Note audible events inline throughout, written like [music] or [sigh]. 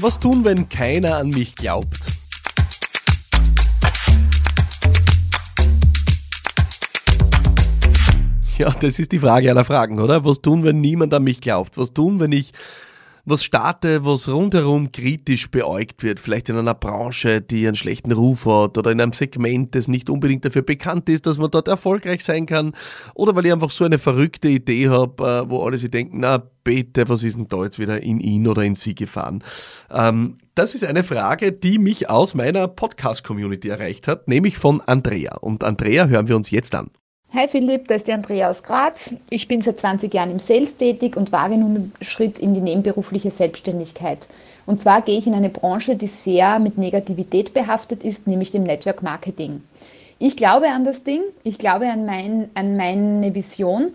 Was tun, wenn keiner an mich glaubt? Ja, das ist die Frage aller Fragen, oder? Was tun, wenn niemand an mich glaubt? Was tun, wenn ich was starte, was rundherum kritisch beäugt wird, vielleicht in einer Branche, die einen schlechten Ruf hat oder in einem Segment, das nicht unbedingt dafür bekannt ist, dass man dort erfolgreich sein kann oder weil ich einfach so eine verrückte Idee habe, äh, wo alle sich denken, na bitte, was ist denn da jetzt wieder in ihn oder in sie gefahren? Ähm, das ist eine Frage, die mich aus meiner Podcast-Community erreicht hat, nämlich von Andrea. Und Andrea hören wir uns jetzt an. Hi Philipp, da ist die Andrea aus Graz. Ich bin seit 20 Jahren im Sales tätig und wage nun den Schritt in die nebenberufliche Selbstständigkeit. Und zwar gehe ich in eine Branche, die sehr mit Negativität behaftet ist, nämlich dem Network Marketing. Ich glaube an das Ding, ich glaube an, mein, an meine Vision,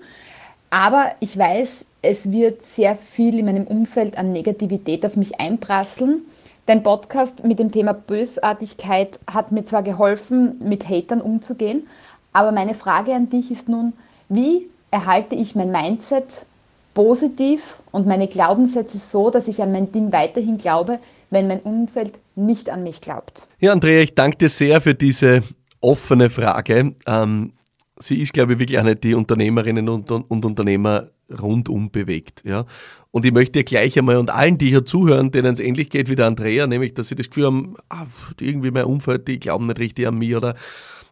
aber ich weiß, es wird sehr viel in meinem Umfeld an Negativität auf mich einprasseln. Dein Podcast mit dem Thema Bösartigkeit hat mir zwar geholfen, mit Hatern umzugehen, aber meine Frage an dich ist nun, wie erhalte ich mein Mindset positiv und meine Glaubenssätze so, dass ich an mein Ding weiterhin glaube, wenn mein Umfeld nicht an mich glaubt? Ja, Andrea, ich danke dir sehr für diese offene Frage. Ähm, sie ist, glaube ich, wirklich eine, die Unternehmerinnen und, und Unternehmer rundum bewegt. Ja? Und ich möchte gleich einmal und allen, die hier zuhören, denen es ähnlich geht wie der Andrea, nämlich, dass sie das Gefühl haben, ah, irgendwie mein Umfeld, die glauben nicht richtig an mich oder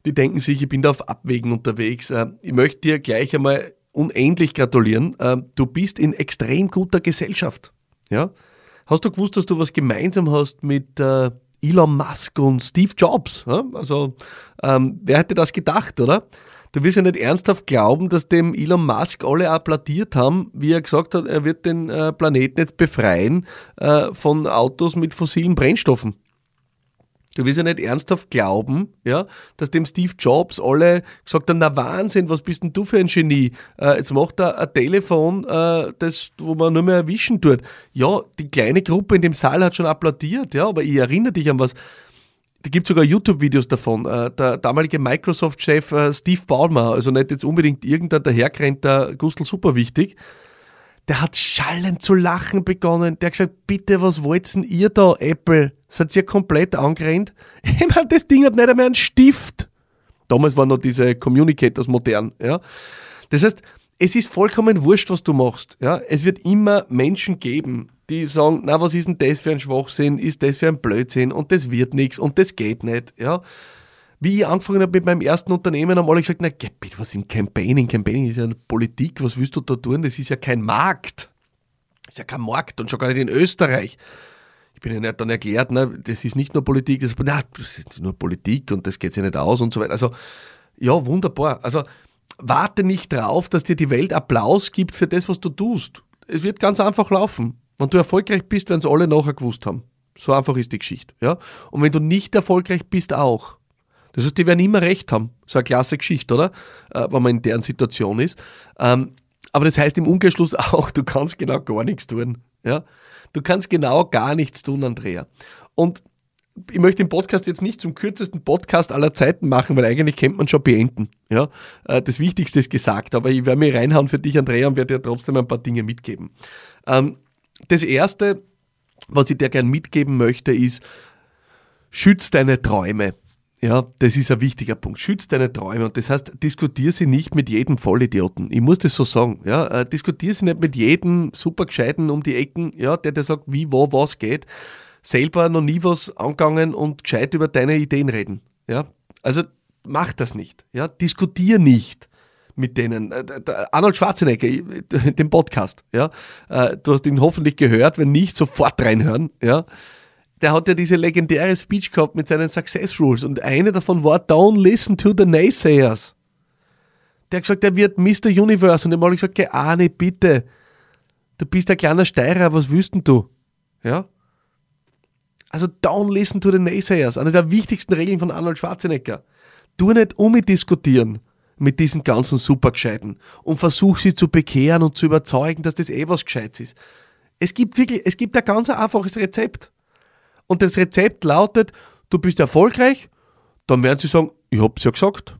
die denken sich, ich bin da auf Abwägen unterwegs. Äh, ich möchte dir gleich einmal unendlich gratulieren. Äh, du bist in extrem guter Gesellschaft. Ja? Hast du gewusst, dass du was gemeinsam hast mit äh, Elon Musk und Steve Jobs? Also, ähm, wer hätte das gedacht, oder? Du wirst ja nicht ernsthaft glauben, dass dem Elon Musk alle applaudiert haben, wie er gesagt hat, er wird den Planeten jetzt befreien von Autos mit fossilen Brennstoffen. Du willst ja nicht ernsthaft glauben, ja, dass dem Steve Jobs alle gesagt haben, na Wahnsinn, was bist denn du für ein Genie? Äh, jetzt macht er ein Telefon, äh, das, wo man nur mehr erwischen tut. Ja, die kleine Gruppe in dem Saal hat schon applaudiert, ja, aber ich erinnere dich an was. Da gibt sogar YouTube-Videos davon. Äh, der damalige Microsoft-Chef äh, Steve Ballmer, also nicht jetzt unbedingt irgendein daherkrennter Gustl super wichtig, der hat schallend zu lachen begonnen. Der hat gesagt, bitte, was wollt's denn ihr da, Apple? Seid ihr komplett angerannt? [laughs] Ich meine, das Ding hat nicht einmal einen Stift. Damals waren noch diese Communicators modern, ja. Das heißt, es ist vollkommen wurscht, was du machst, ja. Es wird immer Menschen geben, die sagen, na, was ist denn das für ein Schwachsinn? Ist das für ein Blödsinn? Und das wird nichts und das geht nicht, ja. Wie ich angefangen habe mit meinem ersten Unternehmen, haben alle gesagt, na, bitte, was ist Campaigning? Campaigning ist ja eine Politik, was willst du da tun? Das ist ja kein Markt. Das ist ja kein Markt und schon gar nicht in Österreich. Ich bin ja dann erklärt, na, das ist nicht nur Politik, das ist, na, das ist nur Politik und das geht sich nicht aus und so weiter. Also, ja, wunderbar. Also, warte nicht drauf, dass dir die Welt Applaus gibt für das, was du tust. Es wird ganz einfach laufen. Wenn du erfolgreich bist, werden es alle nachher gewusst haben. So einfach ist die Geschichte. Ja? Und wenn du nicht erfolgreich bist, auch. Das heißt, die werden immer recht haben. So eine klasse Geschichte, oder? Äh, wenn man in deren Situation ist. Ähm, aber das heißt im Umkehrschluss [laughs] auch, du kannst genau gar nichts tun. Ja? Du kannst genau gar nichts tun, Andrea. Und ich möchte den Podcast jetzt nicht zum kürzesten Podcast aller Zeiten machen, weil eigentlich kennt man schon beenden. Ja? Äh, das Wichtigste ist gesagt, aber ich werde mir reinhauen für dich, Andrea, und werde dir trotzdem ein paar Dinge mitgeben. Ähm, das Erste, was ich dir gerne mitgeben möchte, ist, schütz deine Träume. Ja, das ist ein wichtiger Punkt. Schütz deine Träume. Und das heißt, diskutier sie nicht mit jedem Vollidioten. Ich muss das so sagen. Ja, äh, diskutier sie nicht mit jedem supergescheiten um die Ecken, ja, der dir sagt, wie, wo, was geht. Selber noch nie was angegangen und gescheit über deine Ideen reden. Ja, also mach das nicht. Ja, diskutier nicht mit denen. Äh, Arnold Schwarzenegger, [laughs] den Podcast, ja. Äh, du hast ihn hoffentlich gehört, wenn nicht, sofort reinhören, ja der hat ja diese legendäre Speech gehabt mit seinen Success Rules und eine davon war Don't listen to the naysayers. Der hat gesagt, er wird Mr. Universe und dem habe ich gesagt, geh Arne, bitte, du bist ein kleiner Steirer, was willst denn du? Ja? Also don't listen to the naysayers, eine der wichtigsten Regeln von Arnold Schwarzenegger. Tu nicht umdiskutieren mit diesen ganzen Supergescheiten und versuch sie zu bekehren und zu überzeugen, dass das eh was Gescheites ist. Es gibt wirklich, es gibt ein ganz einfaches Rezept und das Rezept lautet, du bist erfolgreich, dann werden sie sagen, ich hab's ja gesagt.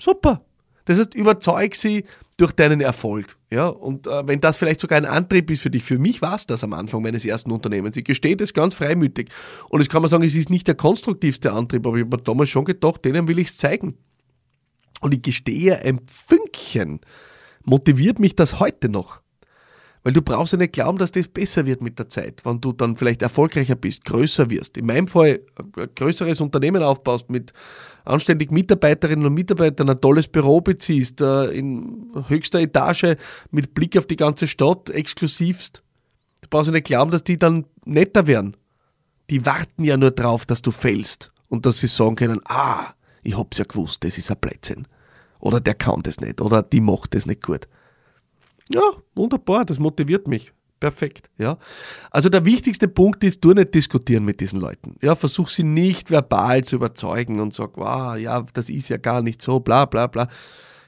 Super. Das heißt, überzeug sie, durch deinen Erfolg. Ja, und äh, wenn das vielleicht sogar ein Antrieb ist für dich, für mich war es das am Anfang meines ersten Unternehmens. Ich gestehe das ganz freimütig. Und jetzt kann man sagen, es ist nicht der konstruktivste Antrieb, aber ich habe mir damals schon gedacht, denen will ich es zeigen. Und ich gestehe, ein Fünkchen motiviert mich das heute noch. Weil du brauchst ja nicht glauben, dass das besser wird mit der Zeit, wenn du dann vielleicht erfolgreicher bist, größer wirst. In meinem Fall ein größeres Unternehmen aufbaust mit anständig Mitarbeiterinnen und Mitarbeitern, ein tolles Büro beziehst, äh, in höchster Etage mit Blick auf die ganze Stadt, exklusivst. Du brauchst ja nicht glauben, dass die dann netter werden. Die warten ja nur drauf, dass du fällst und dass sie sagen können, ah, ich hab's ja gewusst, das ist ein Blödsinn. Oder der kann das nicht. Oder die macht das nicht gut. Ja, wunderbar, das motiviert mich. Perfekt, ja. Also der wichtigste Punkt ist, du nicht diskutieren mit diesen Leuten. Ja, versuch sie nicht verbal zu überzeugen und sag, wow, ja, das ist ja gar nicht so, bla, bla, bla.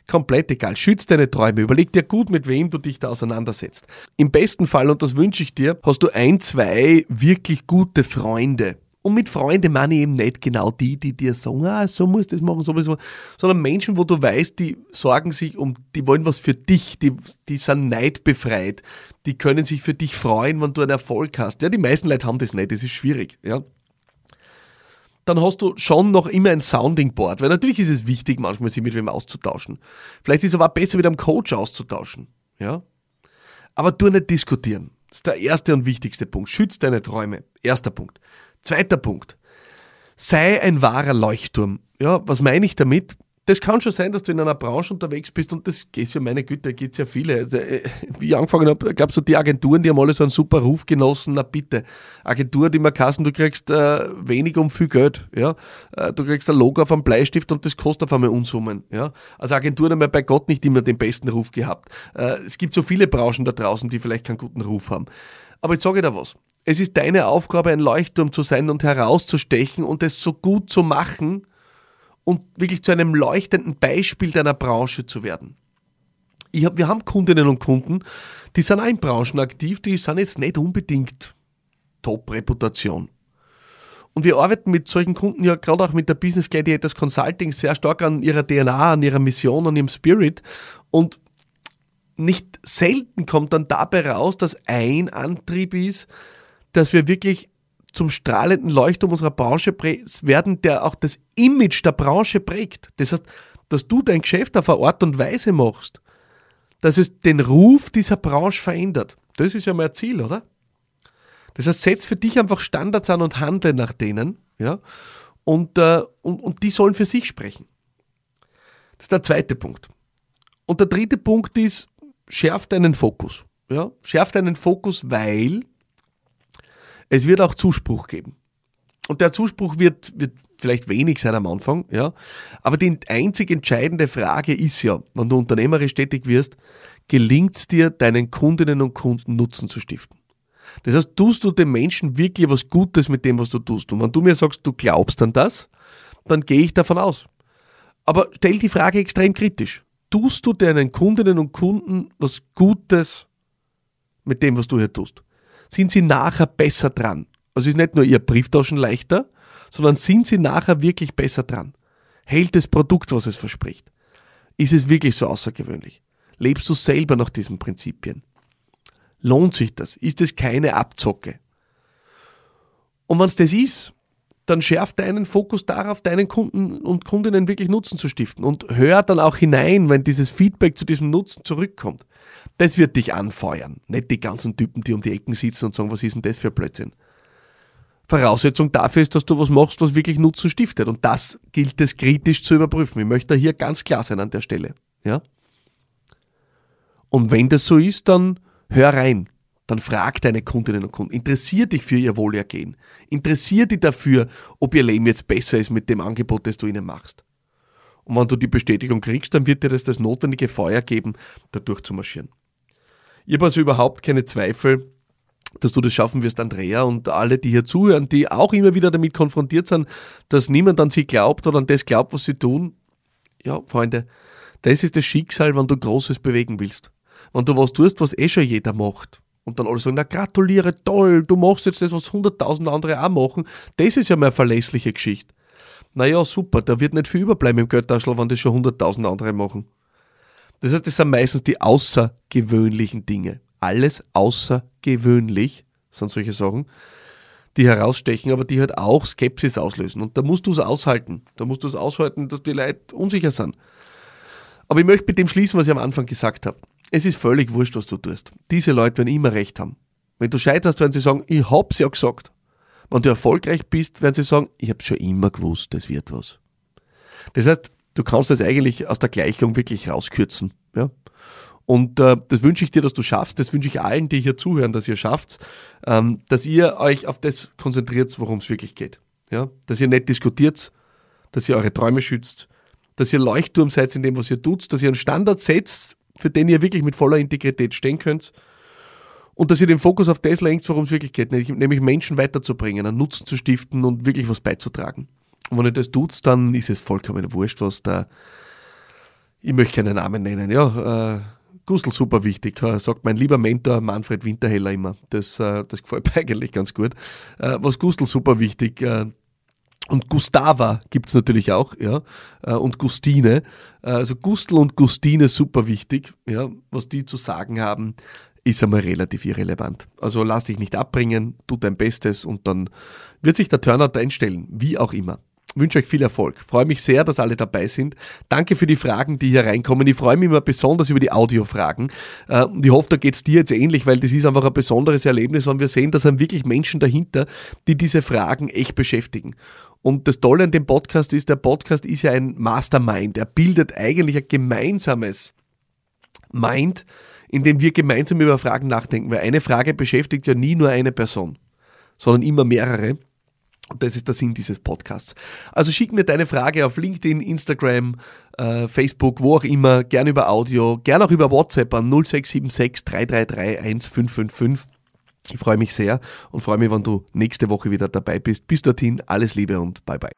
Komplett egal. Schütz deine Träume. Überleg dir gut, mit wem du dich da auseinandersetzt. Im besten Fall, und das wünsche ich dir, hast du ein, zwei wirklich gute Freunde und mit Freunden meine ich eben nicht genau die, die dir sagen, ah, so muss das machen, so muss das machen, sondern Menschen, wo du weißt, die sorgen sich um, die wollen was für dich, die, die sind neidbefreit, die können sich für dich freuen, wenn du einen Erfolg hast. Ja, die meisten Leute haben das nicht, das ist schwierig, ja. Dann hast du schon noch immer ein Sounding Board, weil natürlich ist es wichtig, manchmal sich mit wem auszutauschen. Vielleicht ist es aber auch besser, mit einem Coach auszutauschen, ja. Aber du nicht diskutieren. Das ist der erste und wichtigste Punkt. Schütz deine Träume. Erster Punkt. Zweiter Punkt. Sei ein wahrer Leuchtturm. Ja, was meine ich damit? Das kann schon sein, dass du in einer Branche unterwegs bist und das geht ja, meine Güte, da gibt es ja viele. Also, äh, wie ich angefangen habe, glaubst du, die Agenturen, die haben alle so einen super Ruf genossen, na bitte. Agentur, die mir kassen, du kriegst äh, wenig um viel Geld. Ja? Äh, du kriegst ein Logo auf einem Bleistift und das kostet auf einmal Unsummen. Ja? Also Agenturen haben ja bei Gott nicht immer den besten Ruf gehabt. Äh, es gibt so viele Branchen da draußen, die vielleicht keinen guten Ruf haben. Aber jetzt sage ich dir was es ist deine Aufgabe, ein Leuchtturm zu sein und herauszustechen und es so gut zu machen und wirklich zu einem leuchtenden Beispiel deiner Branche zu werden. Hab, wir haben Kundinnen und Kunden, die sind auch in Branchen aktiv, die sind jetzt nicht unbedingt Top-Reputation. Und wir arbeiten mit solchen Kunden ja gerade auch mit der Business Gladiators Consulting sehr stark an ihrer DNA, an ihrer Mission, an ihrem Spirit. Und nicht selten kommt dann dabei raus, dass ein Antrieb ist, dass wir wirklich zum strahlenden Leuchtturm unserer Branche werden, der auch das Image der Branche prägt. Das heißt, dass du dein Geschäft auf eine Art und Weise machst, dass es den Ruf dieser Branche verändert. Das ist ja mein Ziel, oder? Das heißt, setz für dich einfach Standards an und handle nach denen, ja, und, äh, und, und die sollen für sich sprechen. Das ist der zweite Punkt. Und der dritte Punkt ist, schärf deinen Fokus. Ja? Schärf deinen Fokus, weil es wird auch Zuspruch geben. Und der Zuspruch wird, wird vielleicht wenig sein am Anfang, ja. Aber die einzig entscheidende Frage ist ja, wenn du unternehmerisch tätig wirst, gelingt es dir, deinen Kundinnen und Kunden Nutzen zu stiften? Das heißt, tust du den Menschen wirklich was Gutes mit dem, was du tust? Und wenn du mir sagst, du glaubst an das, dann gehe ich davon aus. Aber stell die Frage extrem kritisch. Tust du deinen Kundinnen und Kunden was Gutes mit dem, was du hier tust? Sind sie nachher besser dran. Also ist nicht nur ihr Brieftaschen leichter, sondern sind sie nachher wirklich besser dran. Hält das Produkt, was es verspricht? Ist es wirklich so außergewöhnlich? Lebst du selber nach diesen Prinzipien? Lohnt sich das? Ist es keine Abzocke? Und wenn es das ist, dann schärft deinen Fokus darauf, deinen Kunden und Kundinnen wirklich Nutzen zu stiften und hör dann auch hinein, wenn dieses Feedback zu diesem Nutzen zurückkommt. Das wird dich anfeuern. Nicht die ganzen Typen, die um die Ecken sitzen und sagen, was ist denn das für Blödsinn? Voraussetzung dafür ist, dass du was machst, was wirklich Nutzen stiftet. Und das gilt es kritisch zu überprüfen. Ich möchte hier ganz klar sein an der Stelle. Ja? Und wenn das so ist, dann hör rein. Dann frag deine Kundinnen und Kunden. Interessier dich für ihr Wohlergehen. Interessier dich dafür, ob ihr Leben jetzt besser ist mit dem Angebot, das du ihnen machst. Und wenn du die Bestätigung kriegst, dann wird dir das das notwendige Feuer geben, da durchzumarschieren. Ich habe also überhaupt keine Zweifel, dass du das schaffen wirst, Andrea, und alle, die hier zuhören, die auch immer wieder damit konfrontiert sind, dass niemand an sie glaubt oder an das glaubt, was sie tun. Ja, Freunde, das ist das Schicksal, wenn du Großes bewegen willst. Wenn du was tust, was eh schon jeder macht. Und dann alle sagen, na gratuliere, toll, du machst jetzt das, was hunderttausend andere auch machen. Das ist ja eine verlässliche Geschichte. Naja, super, da wird nicht viel überbleiben im Geldtaschel, wenn das schon hunderttausend andere machen. Das heißt, das sind meistens die außergewöhnlichen Dinge. Alles außergewöhnlich sind solche Sachen, die herausstechen, aber die halt auch Skepsis auslösen. Und da musst du es aushalten. Da musst du es aushalten, dass die Leute unsicher sind. Aber ich möchte mit dem schließen, was ich am Anfang gesagt habe. Es ist völlig wurscht, was du tust. Diese Leute werden immer recht haben. Wenn du scheiterst, werden sie sagen, ich hab's ja gesagt. Wenn du erfolgreich bist, werden sie sagen, ich habe schon immer gewusst, das wird was. Das heißt, du kannst das eigentlich aus der Gleichung wirklich rauskürzen. Ja? Und äh, das wünsche ich dir, dass du schaffst. Das wünsche ich allen, die hier zuhören, dass ihr schafft, ähm, dass ihr euch auf das konzentriert, worum es wirklich geht. Ja? Dass ihr nicht diskutiert, dass ihr eure Träume schützt, dass ihr Leuchtturm seid in dem, was ihr tut, dass ihr einen Standard setzt, für den ihr wirklich mit voller Integrität stehen könnt. Und dass ihr den Fokus auf das lenkt, worum es wirklich geht, nämlich Menschen weiterzubringen, einen Nutzen zu stiften und wirklich was beizutragen. Und wenn ihr das tut, dann ist es vollkommen wurscht, was da. Ich möchte keinen Namen nennen, ja. Äh, Gustl super wichtig, sagt mein lieber Mentor Manfred Winterheller immer. Das, äh, das gefällt mir [laughs] eigentlich ganz gut. Äh, was Gustl super wichtig. Äh, und Gustava gibt es natürlich auch, ja. Und Gustine. Also Gustl und Gustine super wichtig, ja. Was die zu sagen haben, ist einmal relativ irrelevant. Also lass dich nicht abbringen, tu dein Bestes und dann wird sich der Turnout einstellen, wie auch immer wünsche euch viel Erfolg. Freue mich sehr, dass alle dabei sind. Danke für die Fragen, die hier reinkommen. Ich freue mich immer besonders über die Audiofragen. Äh, und ich hoffe, da geht es dir jetzt ähnlich, weil das ist einfach ein besonderes Erlebnis, wenn wir sehen, da sind wirklich Menschen dahinter, die diese Fragen echt beschäftigen. Und das Tolle an dem Podcast ist, der Podcast ist ja ein Mastermind. Er bildet eigentlich ein gemeinsames Mind, in dem wir gemeinsam über Fragen nachdenken. Weil eine Frage beschäftigt ja nie nur eine Person, sondern immer mehrere. Und das ist der Sinn dieses Podcasts. Also schick mir deine Frage auf LinkedIn, Instagram, äh, Facebook, wo auch immer, gerne über Audio, gerne auch über WhatsApp an 0676 333 1555. Ich freue mich sehr und freue mich, wenn du nächste Woche wieder dabei bist. Bis dorthin, alles Liebe und bye bye.